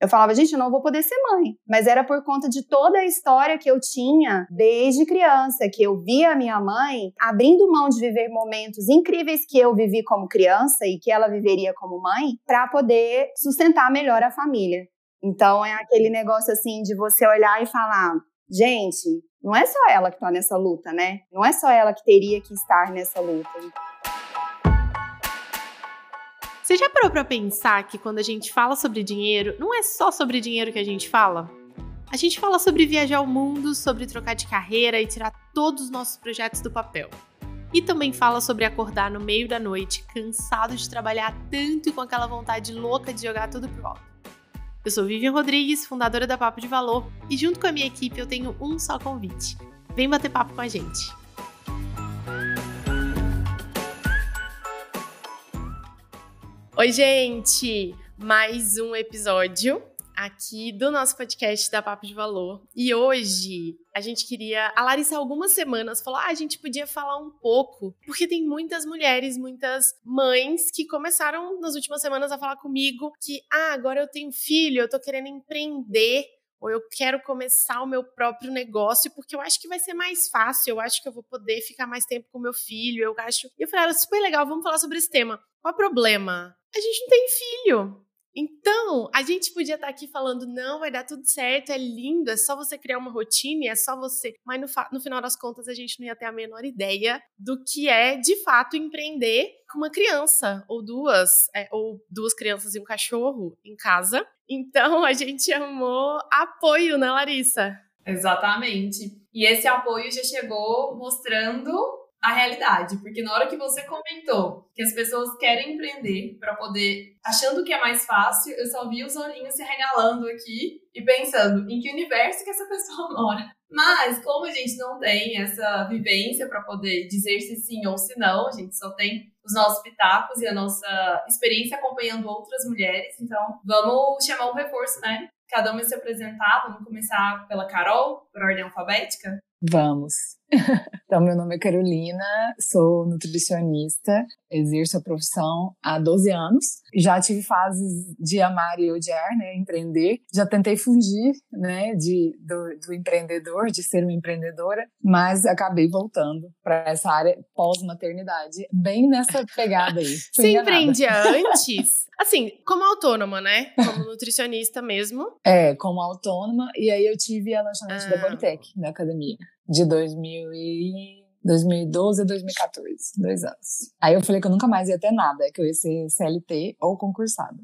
Eu falava, gente, eu não vou poder ser mãe. Mas era por conta de toda a história que eu tinha desde criança, que eu via a minha mãe abrindo mão de viver momentos incríveis que eu vivi como criança e que ela viveria como mãe, para poder sustentar melhor a família. Então é aquele negócio assim de você olhar e falar: gente, não é só ela que está nessa luta, né? Não é só ela que teria que estar nessa luta. Você já parou para pensar que quando a gente fala sobre dinheiro, não é só sobre dinheiro que a gente fala? A gente fala sobre viajar o mundo, sobre trocar de carreira e tirar todos os nossos projetos do papel. E também fala sobre acordar no meio da noite, cansado de trabalhar tanto e com aquela vontade louca de jogar tudo pro alto. Eu sou Vivian Rodrigues, fundadora da Papo de Valor, e junto com a minha equipe eu tenho um só convite. Vem bater papo com a gente. Oi, gente! Mais um episódio aqui do nosso podcast da Papo de Valor. E hoje a gente queria. A Larissa, algumas semanas, falou: ah, a gente podia falar um pouco, porque tem muitas mulheres, muitas mães que começaram nas últimas semanas a falar comigo que, ah, agora eu tenho filho, eu tô querendo empreender ou eu quero começar o meu próprio negócio porque eu acho que vai ser mais fácil, eu acho que eu vou poder ficar mais tempo com meu filho, eu acho. E eu falei, era super legal, vamos falar sobre esse tema. Qual é o problema? A gente não tem filho. Então, a gente podia estar aqui falando, não, vai dar tudo certo, é lindo, é só você criar uma rotina, é só você. Mas no, no, final das contas, a gente não ia ter a menor ideia do que é, de fato, empreender com uma criança, ou duas, é, ou duas crianças e um cachorro em casa. Então, a gente chamou apoio, né, Larissa? Exatamente. E esse apoio já chegou mostrando a realidade, porque na hora que você comentou que as pessoas querem empreender para poder, achando que é mais fácil, eu só vi os olhinhos se regalando aqui e pensando em que universo que essa pessoa mora. Mas como a gente não tem essa vivência para poder dizer se sim ou se não, a gente só tem os nossos pitacos e a nossa experiência acompanhando outras mulheres, então vamos chamar um reforço, né? Cada uma se apresentar, vamos começar pela Carol, por ordem alfabética. Vamos. Então, meu nome é Carolina, sou nutricionista, exerço a profissão há 12 anos. Já tive fases de amar e odiar, né, empreender. Já tentei fugir, né, de, do, do empreendedor, de ser uma empreendedora, mas acabei voltando para essa área pós-maternidade, bem nessa pegada aí. Você empreendia antes? Assim, como autônoma, né? Como nutricionista mesmo. É, como autônoma. E aí eu tive a lanchonete ah. da Politec, na academia, de 2000 e... 2012 a 2014, dois anos. Aí eu falei que eu nunca mais ia ter nada, que eu ia ser CLT ou concursada.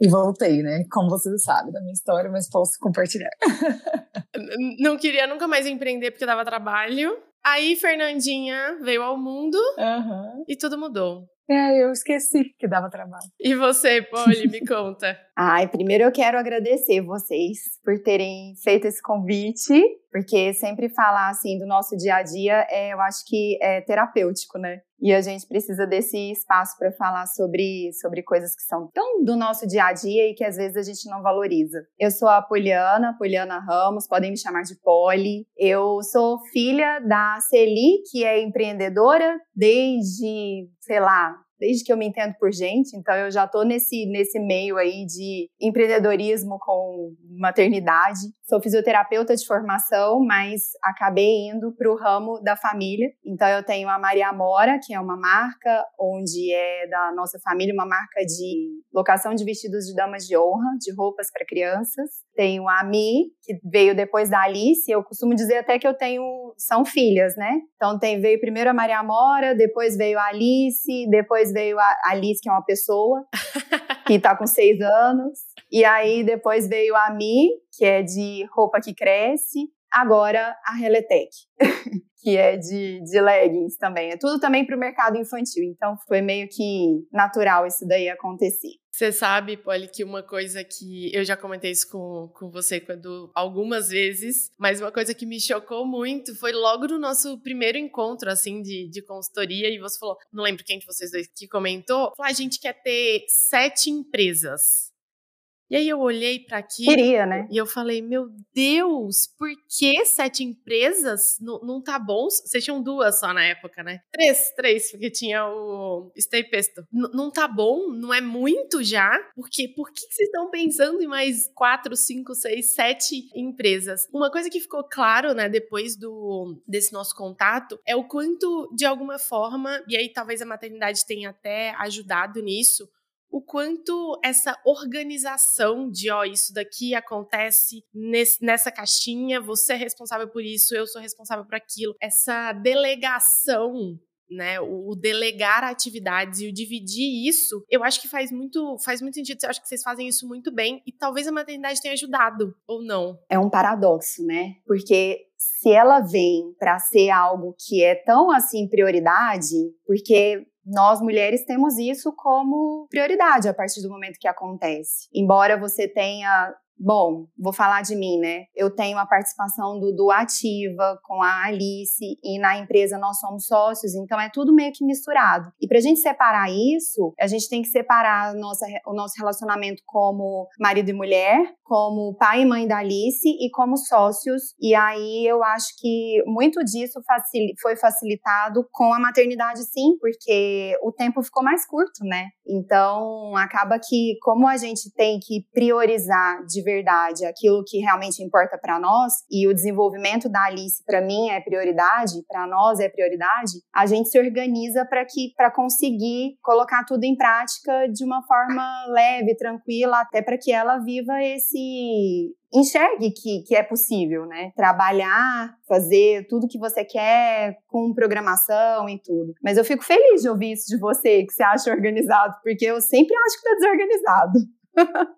E voltei, né? Como você sabe da minha história, mas posso compartilhar. Não queria nunca mais empreender porque dava trabalho. Aí Fernandinha veio ao mundo uhum. e tudo mudou. É, eu esqueci que dava trabalho. E você, Polly, me conta. Ai, primeiro eu quero agradecer vocês por terem feito esse convite, porque sempre falar assim do nosso dia a dia, é, eu acho que é terapêutico, né? E a gente precisa desse espaço para falar sobre, sobre coisas que são tão do nosso dia a dia e que às vezes a gente não valoriza. Eu sou a Poliana, Poliana Ramos, podem me chamar de Poli. Eu sou filha da Celi, que é empreendedora desde, sei lá, desde que eu me entendo por gente, então eu já estou nesse, nesse meio aí de empreendedorismo com maternidade. Sou fisioterapeuta de formação, mas acabei indo para o ramo da família. Então eu tenho a Maria Mora, que é uma marca onde é da nossa família, uma marca de locação de vestidos de damas de honra, de roupas para crianças. Tenho a Mi, que veio depois da Alice. Eu costumo dizer até que eu tenho são filhas, né? Então tem veio primeiro a Maria Mora, depois veio a Alice, depois veio a Alice, que é uma pessoa que está com seis anos. E aí depois veio a Mi, que é de roupa que cresce. Agora a Reletec, que é de, de leggings também. É tudo também para o mercado infantil. Então foi meio que natural isso daí acontecer. Você sabe, Polly, que uma coisa que eu já comentei isso com, com você quando, algumas vezes, mas uma coisa que me chocou muito foi logo no nosso primeiro encontro, assim, de, de consultoria, e você falou, não lembro quem de vocês dois que comentou, falou, ah, a gente quer ter sete empresas. E aí eu olhei para aqui. Queria, né? E eu falei, meu Deus, por que sete empresas? Não, não tá bom? Vocês tinham duas só na época, né? Três, três, porque tinha o Stay Pesto. N não tá bom? Não é muito já? Porque por que vocês estão pensando em mais quatro, cinco, seis, sete empresas? Uma coisa que ficou claro, né, depois do desse nosso contato, é o quanto, de alguma forma, e aí talvez a maternidade tenha até ajudado nisso, o quanto essa organização de, ó, isso daqui acontece nesse, nessa caixinha, você é responsável por isso, eu sou responsável por aquilo, essa delegação né, o, delegar atividades e o dividir isso, eu acho que faz muito, faz muito sentido. Eu acho que vocês fazem isso muito bem e talvez a maternidade tenha ajudado ou não. É um paradoxo, né? Porque se ela vem para ser algo que é tão assim prioridade, porque nós mulheres temos isso como prioridade a partir do momento que acontece. Embora você tenha Bom, vou falar de mim, né? Eu tenho a participação do, do Ativa com a Alice e na empresa nós somos sócios, então é tudo meio que misturado. E para a gente separar isso, a gente tem que separar nossa, o nosso relacionamento como marido e mulher, como pai e mãe da Alice e como sócios. E aí eu acho que muito disso facil, foi facilitado com a maternidade, sim, porque o tempo ficou mais curto, né? Então acaba que, como a gente tem que priorizar de verdade aquilo que realmente importa para nós e o desenvolvimento da Alice para mim é prioridade, para nós é prioridade, a gente se organiza para que para conseguir colocar tudo em prática de uma forma leve, tranquila, até para que ela viva esse se enxergue que, que é possível, né? Trabalhar, fazer tudo que você quer com programação e tudo. Mas eu fico feliz de ouvir isso de você, que você acha organizado, porque eu sempre acho que tá desorganizado.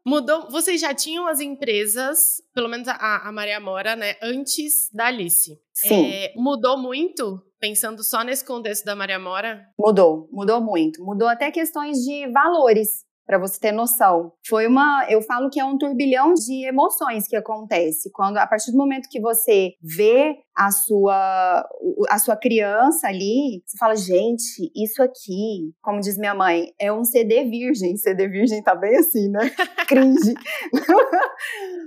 Mudou. Vocês já tinham as empresas, pelo menos a, a Maria Mora, né? Antes da Alice. Sim. É, mudou muito? Pensando só nesse contexto da Maria Mora? Mudou, mudou muito. Mudou até questões de valores para você ter noção. Foi uma, eu falo que é um turbilhão de emoções que acontece quando a partir do momento que você vê a sua a sua criança ali, você fala, gente, isso aqui, como diz minha mãe, é um CD virgem. CD virgem tá bem assim, né? Cringe.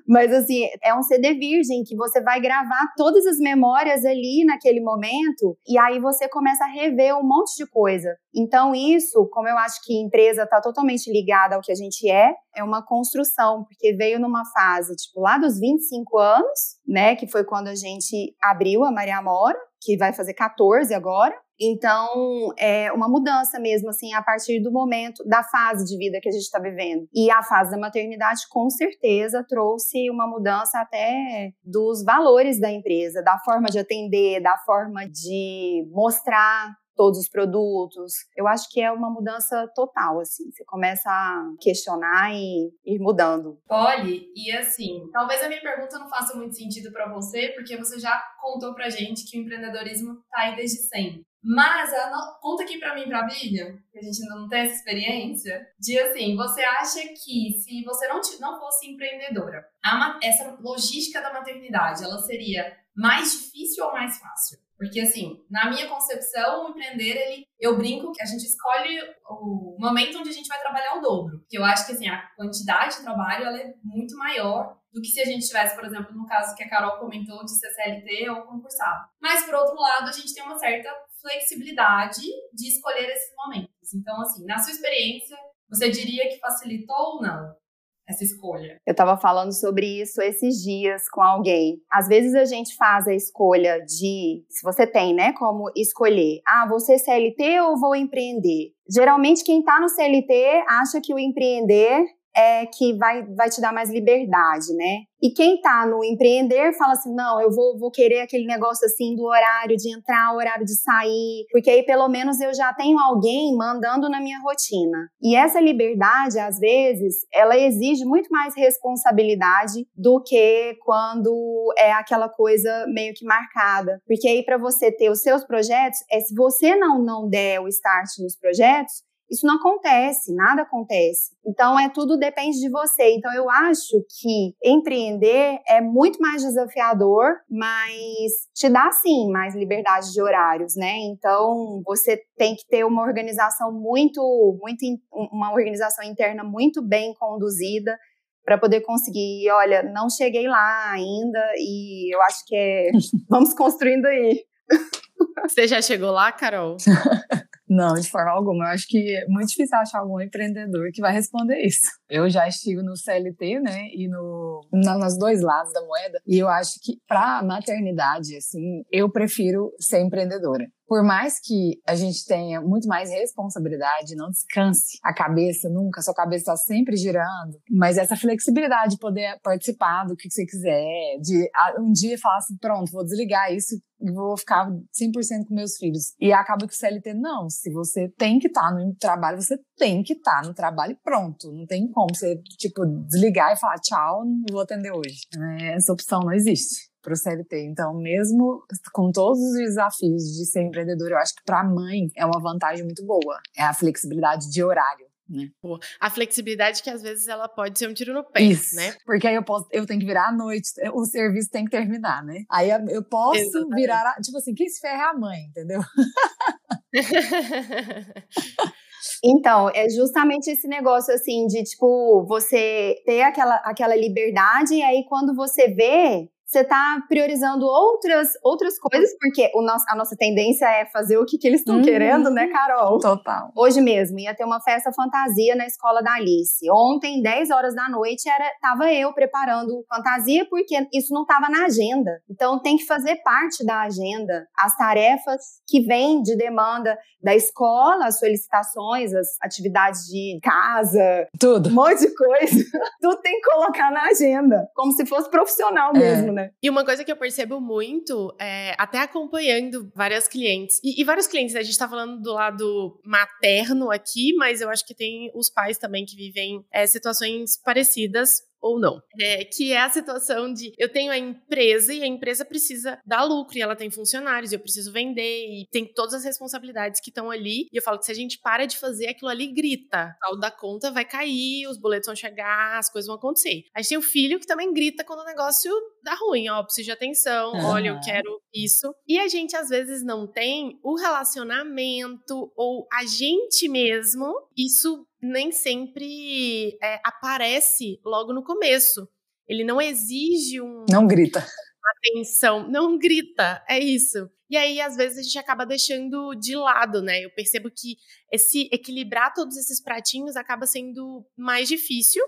Mas assim, é um CD virgem que você vai gravar todas as memórias ali naquele momento e aí você começa a rever um monte de coisa. Então isso, como eu acho que a empresa tá totalmente ligada ao que a gente é, é uma construção, porque veio numa fase, tipo, lá dos 25 anos, né, que foi quando a gente abriu a Maria Amora, que vai fazer 14 agora. Então, é uma mudança mesmo, assim, a partir do momento, da fase de vida que a gente está vivendo. E a fase da maternidade, com certeza, trouxe uma mudança até dos valores da empresa, da forma de atender, da forma de mostrar todos os produtos. Eu acho que é uma mudança total, assim. Você começa a questionar e ir mudando. Polly, e assim, talvez a minha pergunta não faça muito sentido para você, porque você já contou pra gente que o empreendedorismo tá aí desde sempre. Mas no... conta aqui para mim, pra Bíblia, que a gente ainda não tem essa experiência, de assim, você acha que se você não, não fosse empreendedora, a, essa logística da maternidade, ela seria mais difícil ou mais fácil? Porque, assim, na minha concepção, o empreender, ele, eu brinco que a gente escolhe o momento onde a gente vai trabalhar o dobro. Porque eu acho que, assim, a quantidade de trabalho, ela é muito maior do que se a gente tivesse, por exemplo, no caso que a Carol comentou de CCLT ou concursado. Mas, por outro lado, a gente tem uma certa flexibilidade de escolher esses momentos. Então, assim, na sua experiência, você diria que facilitou ou não? Essa escolha? Eu estava falando sobre isso esses dias com alguém. Às vezes a gente faz a escolha de, se você tem, né, como escolher, ah, vou ser CLT ou vou empreender? Geralmente quem está no CLT acha que o empreender é que vai, vai te dar mais liberdade, né? E quem tá no empreender fala assim: não, eu vou, vou querer aquele negócio assim do horário de entrar, horário de sair, porque aí pelo menos eu já tenho alguém mandando na minha rotina. E essa liberdade, às vezes, ela exige muito mais responsabilidade do que quando é aquela coisa meio que marcada. Porque aí, para você ter os seus projetos, é se você não, não der o start nos projetos, isso não acontece, nada acontece. Então é tudo depende de você. Então eu acho que empreender é muito mais desafiador, mas te dá sim mais liberdade de horários, né? Então você tem que ter uma organização muito, muito uma organização interna muito bem conduzida para poder conseguir. Olha, não cheguei lá ainda e eu acho que é. Vamos construindo aí. Você já chegou lá, Carol? Não, de forma alguma. Eu acho que é muito difícil achar algum empreendedor que vai responder isso. Eu já estive no CLT, né, e no nos dois lados da moeda, e eu acho que para maternidade, assim, eu prefiro ser empreendedora por mais que a gente tenha muito mais responsabilidade, não descanse a cabeça nunca, sua cabeça está sempre girando, mas essa flexibilidade de poder participar do que você quiser, de um dia falar assim, pronto, vou desligar isso e vou ficar 100% com meus filhos. E acaba que o CLT, não, se você tem que estar tá no trabalho, você tem que estar tá no trabalho pronto, não tem como você, tipo, desligar e falar tchau, não vou atender hoje. É, essa opção não existe para o CLT. Então, mesmo com todos os desafios de ser empreendedor, eu acho que para a mãe é uma vantagem muito boa. É a flexibilidade de horário. Né? A flexibilidade que às vezes ela pode ser um tiro no pé, Isso, né? Porque aí eu posso, eu tenho que virar à noite, o serviço tem que terminar, né? Aí eu posso Exatamente. virar, tipo assim, quem se ferra é a mãe, entendeu? Então, é justamente esse negócio assim de tipo, você ter aquela, aquela liberdade, e aí quando você vê, você está priorizando outras, outras coisas, porque o nosso, a nossa tendência é fazer o que, que eles estão uhum. querendo, né, Carol? Total. Hoje mesmo ia ter uma festa fantasia na escola da Alice. Ontem, 10 horas da noite, era tava eu preparando fantasia, porque isso não estava na agenda. Então tem que fazer parte da agenda as tarefas que vêm de demanda da escola, as solicitações, as atividades de casa, tudo. Um monte de coisa. tudo tem que colocar na agenda, como se fosse profissional é. mesmo, né? Né? E uma coisa que eu percebo muito, é, até acompanhando várias clientes, e, e vários clientes, né? a gente tá falando do lado materno aqui, mas eu acho que tem os pais também que vivem é, situações parecidas ou não. É, que é a situação de eu tenho a empresa e a empresa precisa dar lucro e ela tem funcionários, eu preciso vender e tem todas as responsabilidades que estão ali. E eu falo que se a gente para de fazer aquilo ali, grita. O da conta vai cair, os boletos vão chegar, as coisas vão acontecer. A gente tem o filho que também grita quando o negócio dá ruim, ó, preciso de atenção, uhum. olha, eu quero isso. E a gente às vezes não tem o relacionamento ou a gente mesmo, isso nem sempre é, aparece logo no começo. Ele não exige um. Não grita. Atenção, não grita, é isso. E aí, às vezes, a gente acaba deixando de lado, né? Eu percebo que esse equilibrar todos esses pratinhos acaba sendo mais difícil,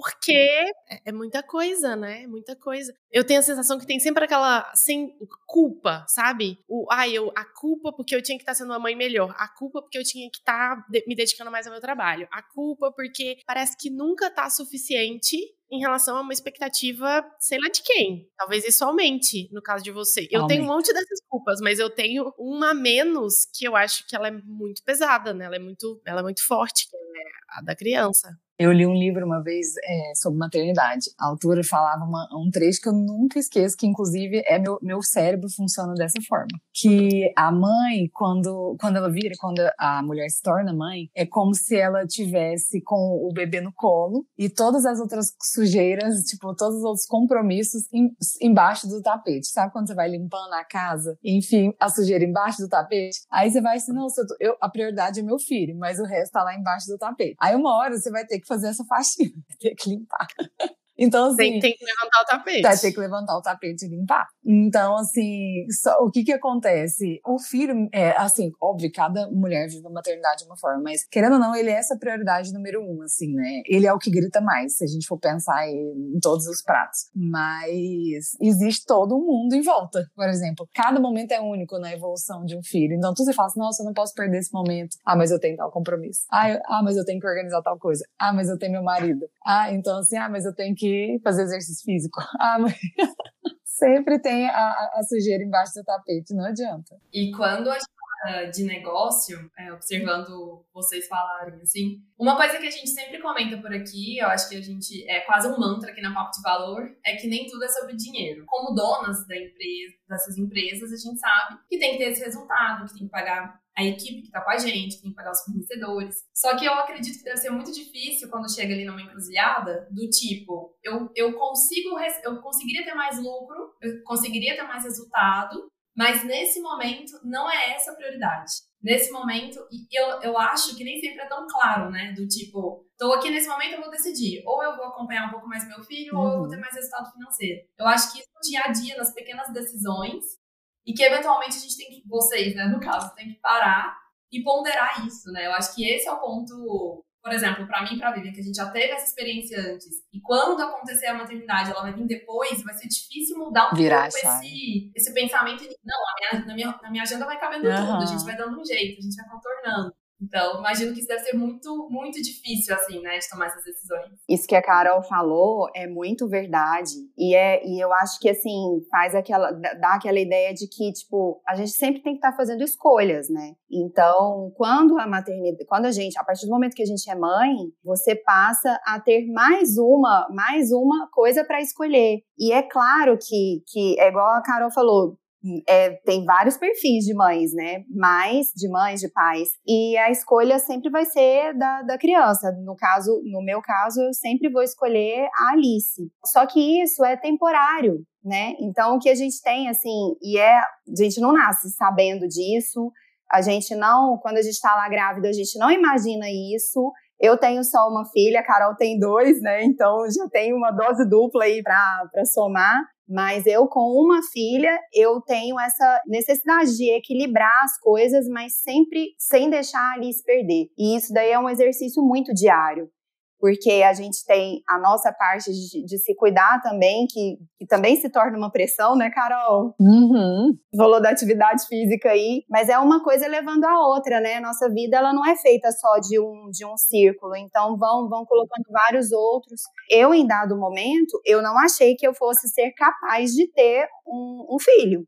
porque é, é muita coisa, né? Muita coisa. Eu tenho a sensação que tem sempre aquela sem culpa, sabe? O, ah, eu, a culpa porque eu tinha que estar sendo uma mãe melhor. A culpa porque eu tinha que estar me dedicando mais ao meu trabalho. A culpa porque parece que nunca tá suficiente em relação a uma expectativa, sei lá de quem. Talvez isso aumente, no caso de você. Eu tenho um monte dessas culpas, mas eu tenho uma menos que eu acho que ela é muito pesada, né? Ela é muito, ela é muito forte, que é a da criança. Eu li um livro uma vez é, sobre maternidade. A autora falava uma, um trecho que eu nunca esqueço, que inclusive é meu, meu cérebro funciona dessa forma. Que a mãe, quando, quando ela vira, quando a mulher se torna mãe, é como se ela tivesse com o bebê no colo e todas as outras sujeiras, tipo, todos os outros compromissos em, embaixo do tapete. Sabe quando você vai limpando a casa, enfim, a sujeira embaixo do tapete? Aí você vai assim, não, eu, a prioridade é meu filho, mas o resto tá lá embaixo do tapete. Aí uma hora você vai ter que fazer essa faxina, ter que limpar. Então, assim. Tem, tem, que levantar o tapete. Vai ter que levantar o tapete e limpar. Então, assim, só, o que que acontece? O filho, é, assim, óbvio, cada mulher vive a maternidade de uma forma, mas querendo ou não, ele é essa prioridade número um, assim, né? Ele é o que grita mais, se a gente for pensar em, em todos os pratos. Mas existe todo um mundo em volta. Por exemplo, cada momento é único na evolução de um filho. Então, tu você fala assim, nossa, eu não posso perder esse momento. Ah, mas eu tenho tal compromisso. Ah, eu, ah, mas eu tenho que organizar tal coisa. Ah, mas eu tenho meu marido. Ah, então assim, ah, mas eu tenho que que fazer exercício físico. Ah, mas sempre tem a, a, sujeira embaixo do tapete, não adianta. E quando a gente fala de negócio, é, observando vocês falarem assim, uma coisa que a gente sempre comenta por aqui, eu acho que a gente é quase um mantra aqui na Papo de Valor, é que nem tudo é sobre dinheiro. Como donas da empresa, dessas empresas, a gente sabe que tem que ter esse resultado, que tem que pagar a equipe que está com a gente, tem que pagar os fornecedores. Só que eu acredito que deve ser muito difícil quando chega ali numa encruzilhada, do tipo, eu, eu consigo, eu conseguiria ter mais lucro, eu conseguiria ter mais resultado, mas nesse momento não é essa a prioridade. nesse momento, eu, eu acho que nem sempre é tão claro, né? Do tipo, tô aqui nesse momento, eu vou decidir. Ou eu vou acompanhar um pouco mais meu filho, uhum. ou eu vou ter uhum. mais resultado financeiro. Eu acho que isso no dia a dia, nas pequenas decisões, e que eventualmente a gente tem que, vocês, né, no caso, tem que parar e ponderar isso, né? Eu acho que esse é o ponto por exemplo, para mim e para a Vivian, que a gente já teve essa experiência antes, e quando acontecer a maternidade, ela vai vir depois, vai ser difícil mudar um Virar pouco esse, esse pensamento não, minha, na, minha, na minha agenda vai cabendo uhum. tudo, a gente vai dando um jeito, a gente vai contornando. Então, imagino que isso deve ser muito, muito difícil, assim, né, de tomar essas decisões. Isso que a Carol falou é muito verdade. E, é, e eu acho que, assim, faz aquela, dá aquela ideia de que, tipo, a gente sempre tem que estar tá fazendo escolhas, né? Então, quando a maternidade, quando a gente, a partir do momento que a gente é mãe, você passa a ter mais uma, mais uma coisa para escolher. E é claro que, que é igual a Carol falou, é, tem vários perfis de mães, né? Mais de mães, de pais. E a escolha sempre vai ser da, da criança. No caso, no meu caso, eu sempre vou escolher a Alice. Só que isso é temporário, né? Então, o que a gente tem, assim, e é. A gente não nasce sabendo disso. A gente não, quando a gente tá lá grávida, a gente não imagina isso. Eu tenho só uma filha, a Carol tem dois, né? Então já tem uma dose dupla aí para somar. Mas eu, com uma filha, eu tenho essa necessidade de equilibrar as coisas, mas sempre sem deixar ali se perder. E isso daí é um exercício muito diário porque a gente tem a nossa parte de, de se cuidar também, que, que, também se torna uma pressão, né, Carol? Uhum. Falou da atividade física aí, mas é uma coisa levando a outra, né? Nossa vida, ela não é feita só de um, de um círculo, então vão, vão colocando vários outros. Eu, em dado momento, eu não achei que eu fosse ser capaz de ter um, um filho.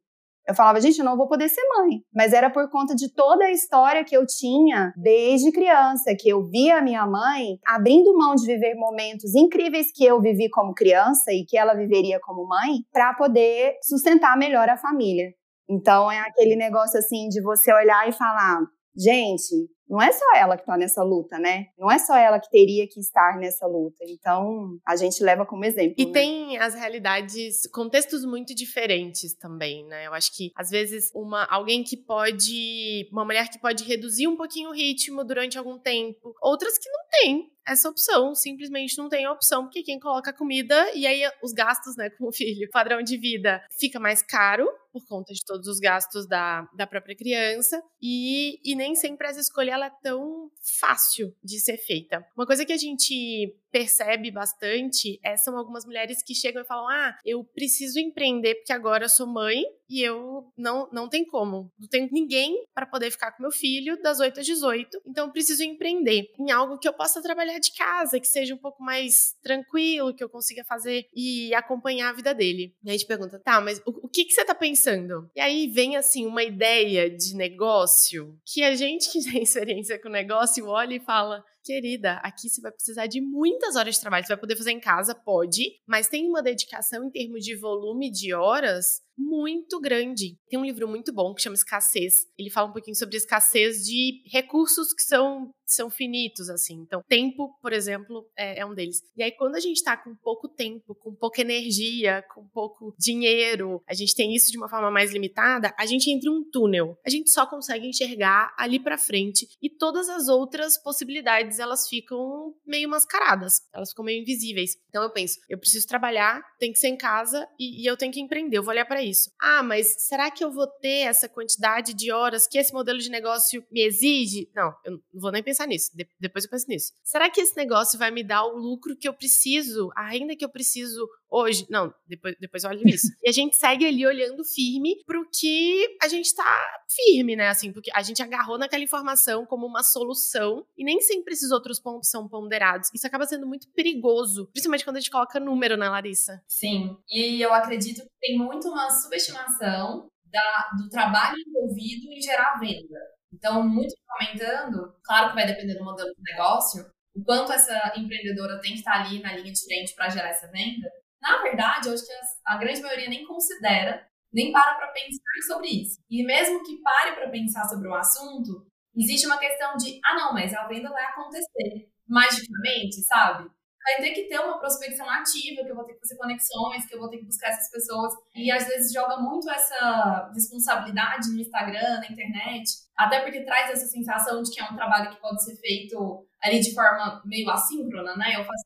Eu falava, gente, eu não vou poder ser mãe. Mas era por conta de toda a história que eu tinha desde criança, que eu via a minha mãe abrindo mão de viver momentos incríveis que eu vivi como criança e que ela viveria como mãe, para poder sustentar melhor a família. Então é aquele negócio assim de você olhar e falar: gente, não é só ela que está nessa luta, né? Não é só ela que teria que estar nessa luta. Então, a gente leva como exemplo. E né? tem as realidades, contextos muito diferentes também, né? Eu acho que às vezes uma alguém que pode, uma mulher que pode reduzir um pouquinho o ritmo durante algum tempo, outras que não tem essa opção, simplesmente não tem a opção, porque quem coloca comida e aí os gastos, né, com o filho, padrão de vida fica mais caro por conta de todos os gastos da, da própria criança e, e nem sempre essa escolha ela é tão fácil de ser feita. Uma coisa que a gente percebe bastante é, são algumas mulheres que chegam e falam: Ah, eu preciso empreender porque agora eu sou mãe e eu não, não tem como. Não tenho ninguém para poder ficar com meu filho das 8 às 18, então eu preciso empreender em algo que eu possa trabalhar de casa, que seja um pouco mais tranquilo, que eu consiga fazer e acompanhar a vida dele. E a gente pergunta: Tá, mas o, o que, que você tá pensando? E aí vem assim uma ideia de negócio que a gente que tem experiência com negócio olha e fala querida, aqui você vai precisar de muitas horas de trabalho. Você vai poder fazer em casa, pode, mas tem uma dedicação em termos de volume de horas muito grande. Tem um livro muito bom que chama Escassez. Ele fala um pouquinho sobre escassez de recursos que são, são finitos, assim. Então, tempo, por exemplo, é, é um deles. E aí, quando a gente tá com pouco tempo, com pouca energia, com pouco dinheiro, a gente tem isso de uma forma mais limitada, a gente entra em um túnel. A gente só consegue enxergar ali para frente e todas as outras possibilidades, elas ficam meio mascaradas. Elas ficam meio invisíveis. Então, eu penso, eu preciso trabalhar, tem que ser em casa e, e eu tenho que empreender. Eu vou olhar para isso. Ah, mas será que eu vou ter essa quantidade de horas que esse modelo de negócio me exige? Não, eu não vou nem pensar nisso. De depois eu penso nisso. Será que esse negócio vai me dar o lucro que eu preciso, a renda que eu preciso hoje? Não, depois, depois eu olho nisso. e a gente segue ali olhando firme pro que a gente tá firme, né? Assim, porque a gente agarrou naquela informação como uma solução e nem sempre esses outros pontos são ponderados. Isso acaba sendo muito perigoso, principalmente quando a gente coloca número, né, Larissa? Sim. E eu acredito que tem muito uma subestimação da, do trabalho envolvido em gerar venda. Então, muito comentando, claro que vai depender do modelo de negócio, o quanto essa empreendedora tem que estar ali na linha de frente para gerar essa venda. Na verdade, eu acho que a grande maioria nem considera, nem para para pensar sobre isso. E mesmo que pare para pensar sobre o assunto, existe uma questão de, ah, não, mas a venda vai acontecer magicamente, sabe? vai ter que ter uma prospecção ativa, que eu vou ter que fazer conexões, que eu vou ter que buscar essas pessoas. E às vezes joga muito essa responsabilidade no Instagram, na internet, até porque traz essa sensação de que é um trabalho que pode ser feito ali de forma meio assíncrona, né? Eu faço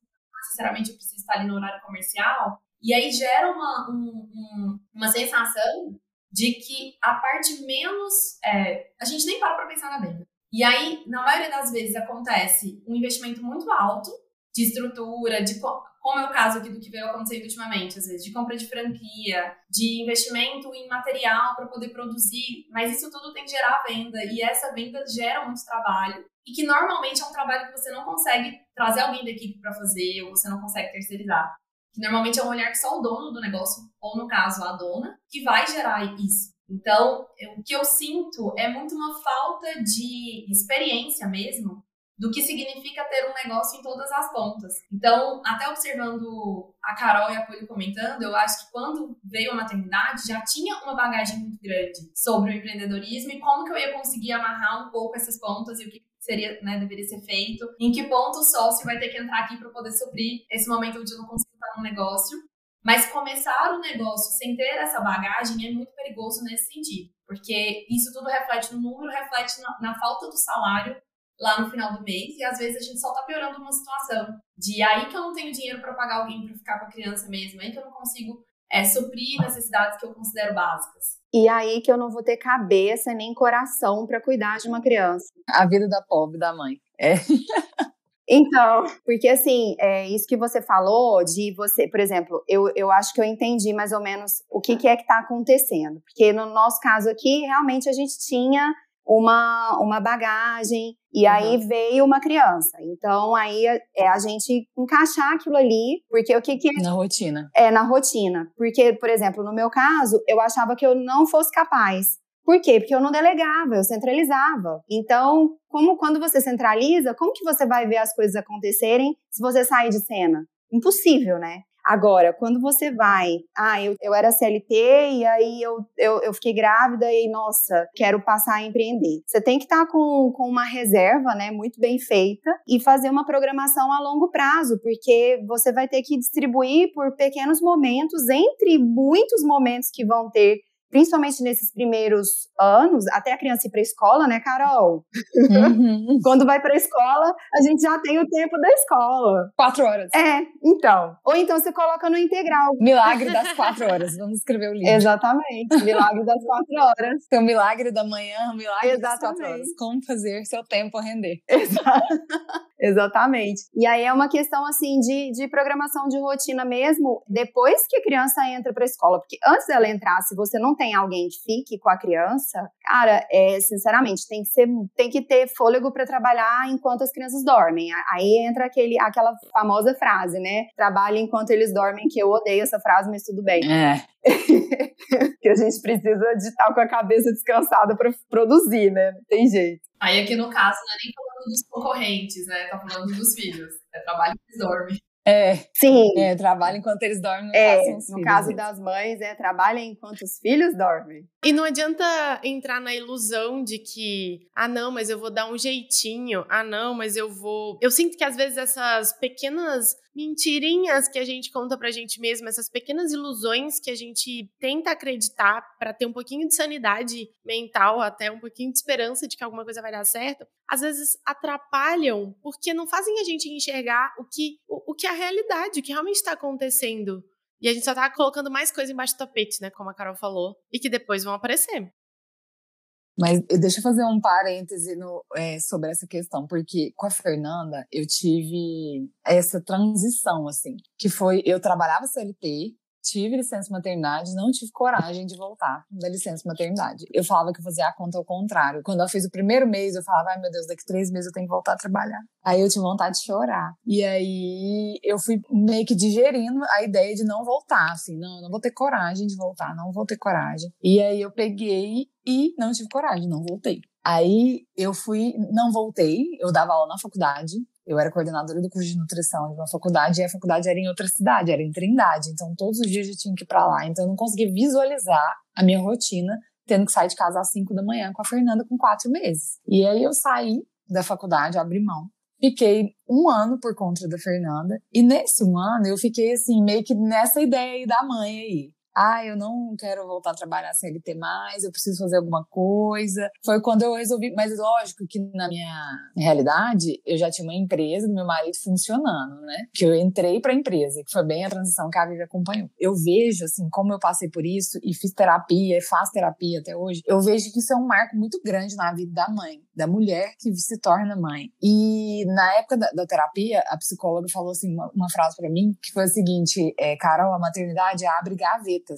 necessariamente eu preciso estar ali no horário comercial. E aí gera uma, um, um, uma sensação de que a parte menos. É, a gente nem para para pensar na venda. E aí, na maioria das vezes, acontece um investimento muito alto de estrutura, de como é o caso aqui do que veio acontecendo ultimamente, às vezes, de compra de franquia, de investimento em material para poder produzir, mas isso tudo tem que gerar venda e essa venda gera muito trabalho e que normalmente é um trabalho que você não consegue trazer alguém da equipe para fazer ou você não consegue terceirizar. Que normalmente é um olhar que só o dono do negócio, ou no caso a dona, que vai gerar isso. Então, o que eu sinto é muito uma falta de experiência mesmo do que significa ter um negócio em todas as pontas. Então, até observando a Carol e a Poli comentando, eu acho que quando veio a maternidade já tinha uma bagagem muito grande sobre o empreendedorismo e como que eu ia conseguir amarrar um pouco essas pontas e o que seria, né, deveria ser feito, em que ponto o sócio vai ter que entrar aqui para poder suprir esse momento onde eu não consigo estar no negócio. Mas começar o negócio sem ter essa bagagem é muito perigoso nesse sentido, porque isso tudo reflete no número, reflete na, na falta do salário lá no final do mês e às vezes a gente só tá piorando uma situação de aí que eu não tenho dinheiro para pagar alguém para ficar com a criança mesmo, aí que eu não consigo é, suprir necessidades que eu considero básicas. E aí que eu não vou ter cabeça nem coração para cuidar de uma criança. A vida da pobre da mãe. É. Então, porque assim, é isso que você falou de você, por exemplo, eu, eu acho que eu entendi mais ou menos o que, que é que está acontecendo. Porque no nosso caso aqui, realmente a gente tinha uma, uma bagagem, e uhum. aí veio uma criança. Então, aí é a gente encaixar aquilo ali, porque o que que... Na rotina. É, na rotina. Porque, por exemplo, no meu caso, eu achava que eu não fosse capaz. Por quê? Porque eu não delegava, eu centralizava. Então, como quando você centraliza, como que você vai ver as coisas acontecerem se você sair de cena? Impossível, né? Agora, quando você vai, ah, eu, eu era CLT e aí eu, eu, eu fiquei grávida e, nossa, quero passar a empreender. Você tem que estar tá com, com uma reserva, né, muito bem feita e fazer uma programação a longo prazo, porque você vai ter que distribuir por pequenos momentos, entre muitos momentos que vão ter principalmente nesses primeiros anos, até a criança ir para a escola, né, Carol? Uhum. Quando vai para a escola, a gente já tem o tempo da escola. Quatro horas. É, então. Ou então você coloca no integral. Milagre das quatro horas. Vamos escrever o livro. Exatamente. Milagre das quatro horas. Tem o milagre da manhã, o milagre Exatamente. das quatro horas. Como fazer seu tempo render. Exato. Exatamente. E aí é uma questão assim de, de programação de rotina mesmo, depois que a criança entra para a escola, porque antes dela entrar, se você não tem alguém que fique com a criança, cara, é, sinceramente, tem que ser, tem que ter fôlego para trabalhar enquanto as crianças dormem. Aí entra aquele, aquela famosa frase, né? Trabalhe enquanto eles dormem, que eu odeio essa frase, mas tudo bem. É. que a gente precisa de estar com a cabeça descansada para produzir, né? Não tem jeito. Aí aqui no caso não é nem falando dos concorrentes, né? Tá falando dos filhos. É trabalho que dorme. É. Sim. É, trabalha enquanto eles dormem. É, no filhos. caso das mães, é trabalha enquanto os filhos dormem. E não adianta entrar na ilusão de que, ah, não, mas eu vou dar um jeitinho. Ah, não, mas eu vou. Eu sinto que às vezes essas pequenas mentirinhas que a gente conta pra gente mesmo, essas pequenas ilusões que a gente tenta acreditar para ter um pouquinho de sanidade mental, até um pouquinho de esperança de que alguma coisa vai dar certo, às vezes atrapalham porque não fazem a gente enxergar o que, o, o que é a realidade, o que realmente está acontecendo. E a gente só tá colocando mais coisa embaixo do tapete, né? Como a Carol falou, e que depois vão aparecer. Mas deixa eu fazer um parêntese no, é, sobre essa questão, porque com a Fernanda eu tive essa transição, assim, que foi, eu trabalhava CLT, tive licença maternidade, não tive coragem de voltar da licença maternidade. Eu falava que eu fazia a conta ao contrário. Quando ela fez o primeiro mês, eu falava, ai meu Deus, daqui três meses eu tenho que voltar a trabalhar. Aí eu tive vontade de chorar. E aí eu fui meio que digerindo a ideia de não voltar, assim, não, não vou ter coragem de voltar, não vou ter coragem. E aí eu peguei e não tive coragem, não voltei. Aí eu fui, não voltei, eu dava aula na faculdade, eu era coordenadora do curso de nutrição de uma faculdade e a faculdade era em outra cidade, era em Trindade. Então, todos os dias eu tinha que ir para lá. Então, eu não conseguia visualizar a minha rotina tendo que sair de casa às 5 da manhã com a Fernanda com quatro meses. E aí eu saí da faculdade, abri mão. Fiquei um ano por conta da Fernanda. E nesse um ano eu fiquei assim, meio que nessa ideia aí da mãe aí ah, eu não quero voltar a trabalhar CLT mais, eu preciso fazer alguma coisa. Foi quando eu resolvi, mas lógico que na minha realidade, eu já tinha uma empresa do meu marido funcionando, né? Que eu entrei para a empresa, que foi bem a transição que a Vivi acompanhou. Eu vejo, assim, como eu passei por isso e fiz terapia e faço terapia até hoje, eu vejo que isso é um marco muito grande na vida da mãe, da mulher que se torna mãe. E na época da, da terapia, a psicóloga falou assim, uma, uma frase para mim, que foi a seguinte, é, Carol, a maternidade abre gaveta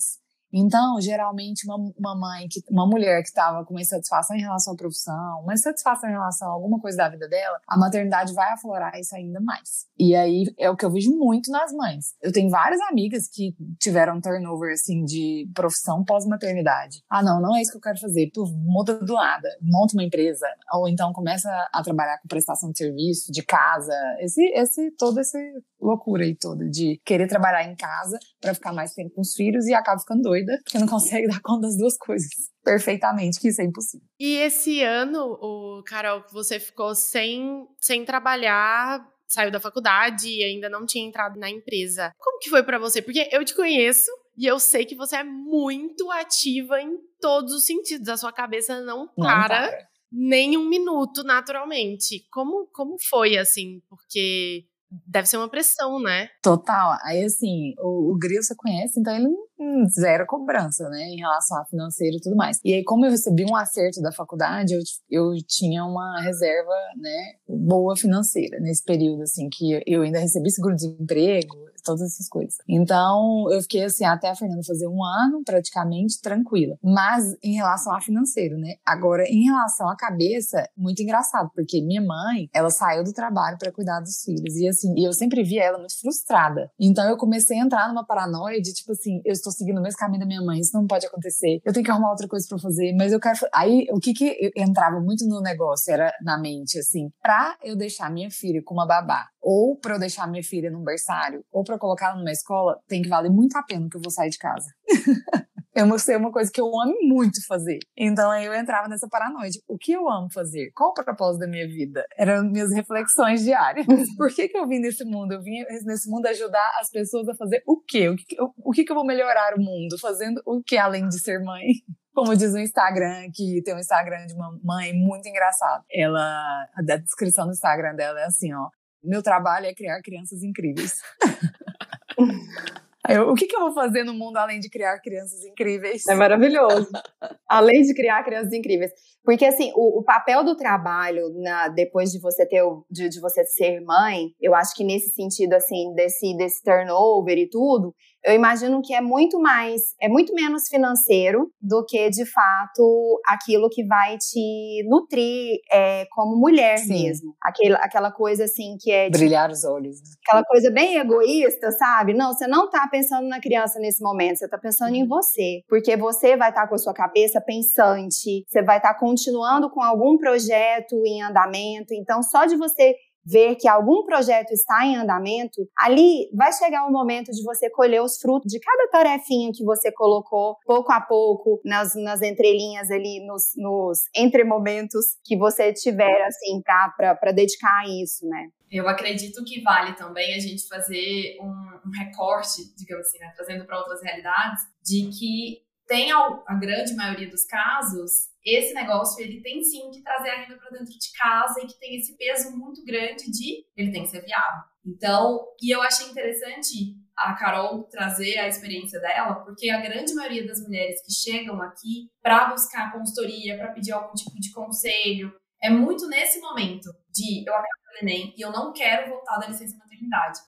então, geralmente, uma, uma mãe, que, uma mulher que estava com uma insatisfação em relação à profissão, uma insatisfação em relação a alguma coisa da vida dela, a maternidade vai aflorar isso ainda mais. E aí é o que eu vejo muito nas mães. Eu tenho várias amigas que tiveram turnover, assim, de profissão pós-maternidade. Ah, não, não é isso que eu quero fazer. Pô, muda do nada, monta uma empresa, ou então começa a trabalhar com prestação de serviço, de casa, esse, esse, toda essa loucura aí toda de querer trabalhar em casa para ficar mais tempo com os filhos e acaba ficando doida porque não consegue dar conta das duas coisas perfeitamente, que isso é impossível. E esse ano, o Carol, você ficou sem, sem trabalhar, saiu da faculdade e ainda não tinha entrado na empresa. Como que foi para você? Porque eu te conheço e eu sei que você é muito ativa em todos os sentidos. A sua cabeça não para, não para. nem um minuto, naturalmente. Como, como foi, assim? Porque deve ser uma pressão, né? Total. Aí, assim, o, o Gril você conhece, então ele hum, zero cobrança, né, em relação a financeiro e tudo mais. E aí, como eu recebi um acerto da faculdade, eu, eu tinha uma reserva, né, boa financeira nesse período, assim, que eu ainda recebi seguro-desemprego, todas essas coisas. Então, eu fiquei assim, até a Fernanda fazer um ano, praticamente, tranquila. Mas, em relação a financeiro, né? Agora, em relação à cabeça, muito engraçado, porque minha mãe, ela saiu do trabalho para cuidar dos filhos. E assim, eu sempre via ela muito frustrada. Então, eu comecei a entrar numa paranoia de, tipo assim, eu estou seguindo o mesmo caminho da minha mãe, isso não pode acontecer. Eu tenho que arrumar outra coisa para fazer, mas eu quero. Aí, o que que entrava muito no negócio era na mente, assim, pra eu deixar minha filha com uma babá, ou para eu deixar minha filha num berçário, ou para colocá-la numa escola, tem que valer muito a pena que eu vou sair de casa. eu mostrei uma coisa que eu amo muito fazer. Então aí eu entrava nessa paranoia. O que eu amo fazer? Qual o propósito da minha vida? Eram minhas reflexões diárias. Por que, que eu vim nesse mundo? Eu vim nesse mundo ajudar as pessoas a fazer o quê? O que, o, o que, que eu vou melhorar o mundo? Fazendo o que além de ser mãe? como diz o Instagram, que tem um Instagram de uma mãe muito engraçado. Ela, a descrição do Instagram dela é assim, ó. Meu trabalho é criar crianças incríveis. Eu, o que, que, eu vou fazer no mundo além de criar crianças incríveis? É maravilhoso. além de criar crianças incríveis. Porque, assim, o, o papel do trabalho, na, depois de você ter, de, de, você ser mãe, eu acho que nesse sentido, assim, desse, desse turnover e tudo, eu imagino que é muito mais, é muito menos financeiro do que, de fato, aquilo que vai te nutrir é, como mulher Sim. mesmo. Aquela, aquela coisa, assim, que é... De, Brilhar os olhos. Né? Aquela coisa bem egoísta, sabe? Não, você não tá pensando na criança nesse momento, você tá pensando em uhum. você. Porque você vai estar tá com a sua cabeça pensante, você vai estar tá continuando com algum projeto em andamento. Então, só de você ver que algum projeto está em andamento, ali vai chegar o momento de você colher os frutos de cada tarefinha que você colocou pouco a pouco nas, nas entrelinhas ali, nos, nos entre momentos que você tiver, assim, para dedicar a isso, né? Eu acredito que vale também a gente fazer um, um recorte, digamos assim, né, trazendo para outras realidades, de que tem a, grande maioria dos casos esse negócio ele tem sim que trazer a renda para dentro de casa e que tem esse peso muito grande de ele tem que ser viável. Então, e eu achei interessante a Carol trazer a experiência dela, porque a grande maioria das mulheres que chegam aqui para buscar consultoria, para pedir algum tipo de conselho, é muito nesse momento de eu acabo do Enem e eu não quero voltar da licença maternidade.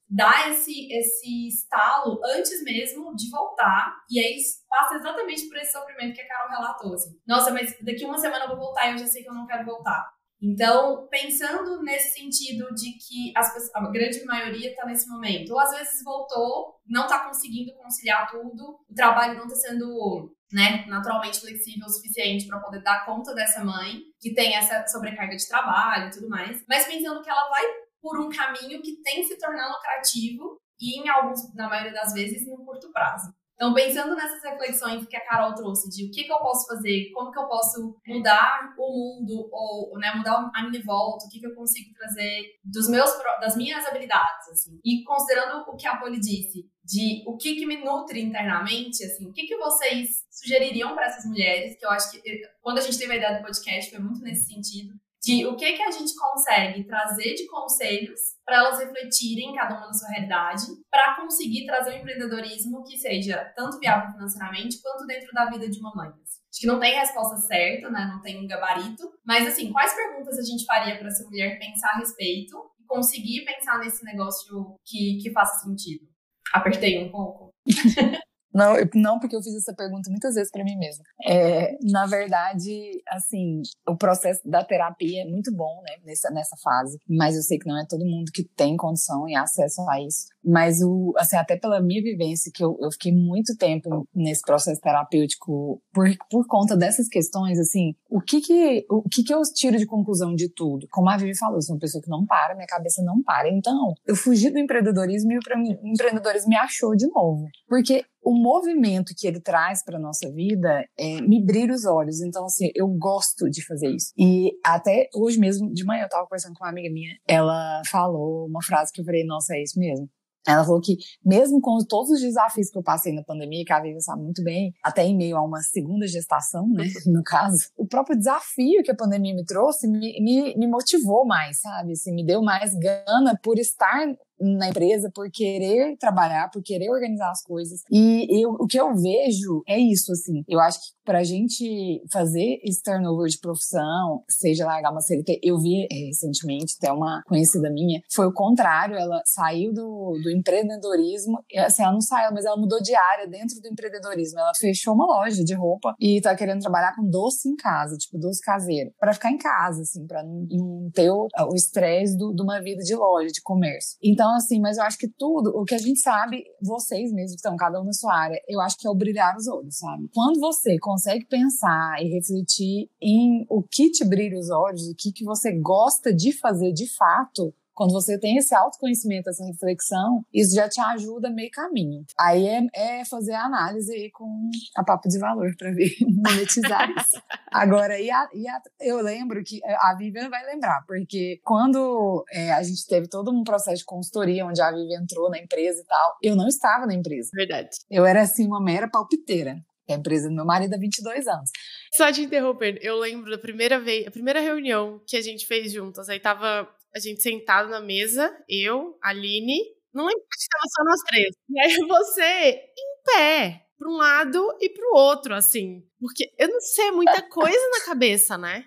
Dá esse, esse estalo antes mesmo de voltar e aí passa exatamente por esse sofrimento que a Carol relatou. Assim. Nossa, mas daqui uma semana eu vou voltar e eu já sei que eu não quero voltar. Então, pensando nesse sentido de que as pessoas, a grande maioria está nesse momento, ou às vezes voltou, não está conseguindo conciliar tudo, o trabalho não está sendo né, naturalmente flexível o suficiente para poder dar conta dessa mãe, que tem essa sobrecarga de trabalho e tudo mais, mas pensando que ela vai por um caminho que tem se tornar lucrativo e em alguns, na maioria das vezes, no curto prazo. Então, pensando nessas reflexões que a Carol trouxe de o que, que eu posso fazer, como que eu posso mudar o mundo ou né, mudar a minha volta, o que, que eu consigo trazer dos meus, das minhas habilidades, assim. E considerando o que a Poli disse, de o que, que me nutre internamente, assim, o que, que vocês sugeririam para essas mulheres, que eu acho que quando a gente teve a ideia do podcast foi muito nesse sentido, de o que que a gente consegue trazer de conselhos para elas refletirem cada uma na sua realidade, para conseguir trazer um empreendedorismo que seja tanto viável financeiramente quanto dentro da vida de uma mãe. Acho que não tem resposta certa, né? Não tem um gabarito, mas assim, quais perguntas a gente faria para essa mulher pensar a respeito e conseguir pensar nesse negócio que, que faça sentido? Apertei um pouco. Não, não porque eu fiz essa pergunta muitas vezes para mim mesma. É, na verdade, assim, o processo da terapia é muito bom, né, nessa, nessa fase, mas eu sei que não é todo mundo que tem condição e acesso a isso. Mas, o, assim, até pela minha vivência, que eu, eu fiquei muito tempo nesse processo terapêutico por, por conta dessas questões, assim, o que que, o que que eu tiro de conclusão de tudo? Como a Vivi falou, eu sou uma pessoa que não para, minha cabeça não para. Então, eu fugi do empreendedorismo e o empreendedorismo me achou de novo. Porque o movimento que ele traz para nossa vida é, me brilha os olhos. Então, assim, eu gosto de fazer isso. E até hoje mesmo, de manhã, eu estava conversando com uma amiga minha, ela falou uma frase que eu falei, nossa, é isso mesmo. Ela falou que, mesmo com todos os desafios que eu passei na pandemia, que a Vivian sabe muito bem, até em meio a uma segunda gestação, né, no caso, o próprio desafio que a pandemia me trouxe me, me, me motivou mais, sabe? Assim, me deu mais gana por estar na empresa por querer trabalhar, por querer organizar as coisas. E eu, o que eu vejo é isso, assim. Eu acho que pra gente fazer esse turnover de profissão, seja largar uma CLT, eu vi é, recentemente, até uma conhecida minha, foi o contrário, ela saiu do, do empreendedorismo, assim, ela não saiu, mas ela mudou de área dentro do empreendedorismo. Ela fechou uma loja de roupa e tá querendo trabalhar com doce em casa, tipo, doce caseiro, para ficar em casa, assim, pra não ter o estresse de uma vida de loja, de comércio. Então, então, assim, mas eu acho que tudo, o que a gente sabe, vocês mesmos que estão, cada um na sua área, eu acho que é o brilhar os olhos, sabe? Quando você consegue pensar e refletir em o que te brilha os olhos, o que, que você gosta de fazer de fato, quando você tem esse autoconhecimento, essa reflexão, isso já te ajuda meio caminho. Aí é, é fazer a análise aí com a papo de valor para ver monetizar isso. Agora, e a, e a, eu lembro que a Vivian vai lembrar, porque quando é, a gente teve todo um processo de consultoria, onde a Vivian entrou na empresa e tal, eu não estava na empresa. Verdade. Eu era assim, uma mera palpiteira é a empresa do meu marido há 22 anos. Só te interromper, eu lembro da primeira vez, a primeira reunião que a gente fez juntas, aí tava a gente sentado na mesa, eu, Aline, não lembro se estava só nós três. E aí você em pé, para um lado e para o outro, assim. Porque eu não sei, é muita coisa na cabeça, né?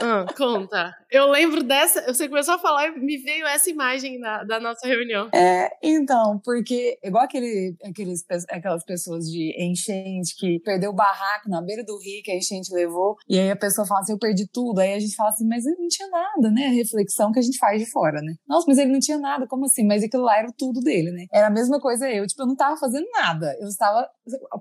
Ah, conta. Eu lembro dessa, você começou a falar e me veio essa imagem da, da nossa reunião. É, então, porque igual aquele, aqueles, aquelas pessoas de enchente que perdeu o barraco na beira do rio que a enchente levou, e aí a pessoa fala assim, eu perdi tudo, aí a gente fala assim, mas ele não tinha nada, né? A reflexão que a gente faz de fora, né? Nossa, mas ele não tinha nada, como assim? Mas aquilo lá era tudo dele, né? Era a mesma coisa eu, tipo, eu não tava fazendo nada, eu estava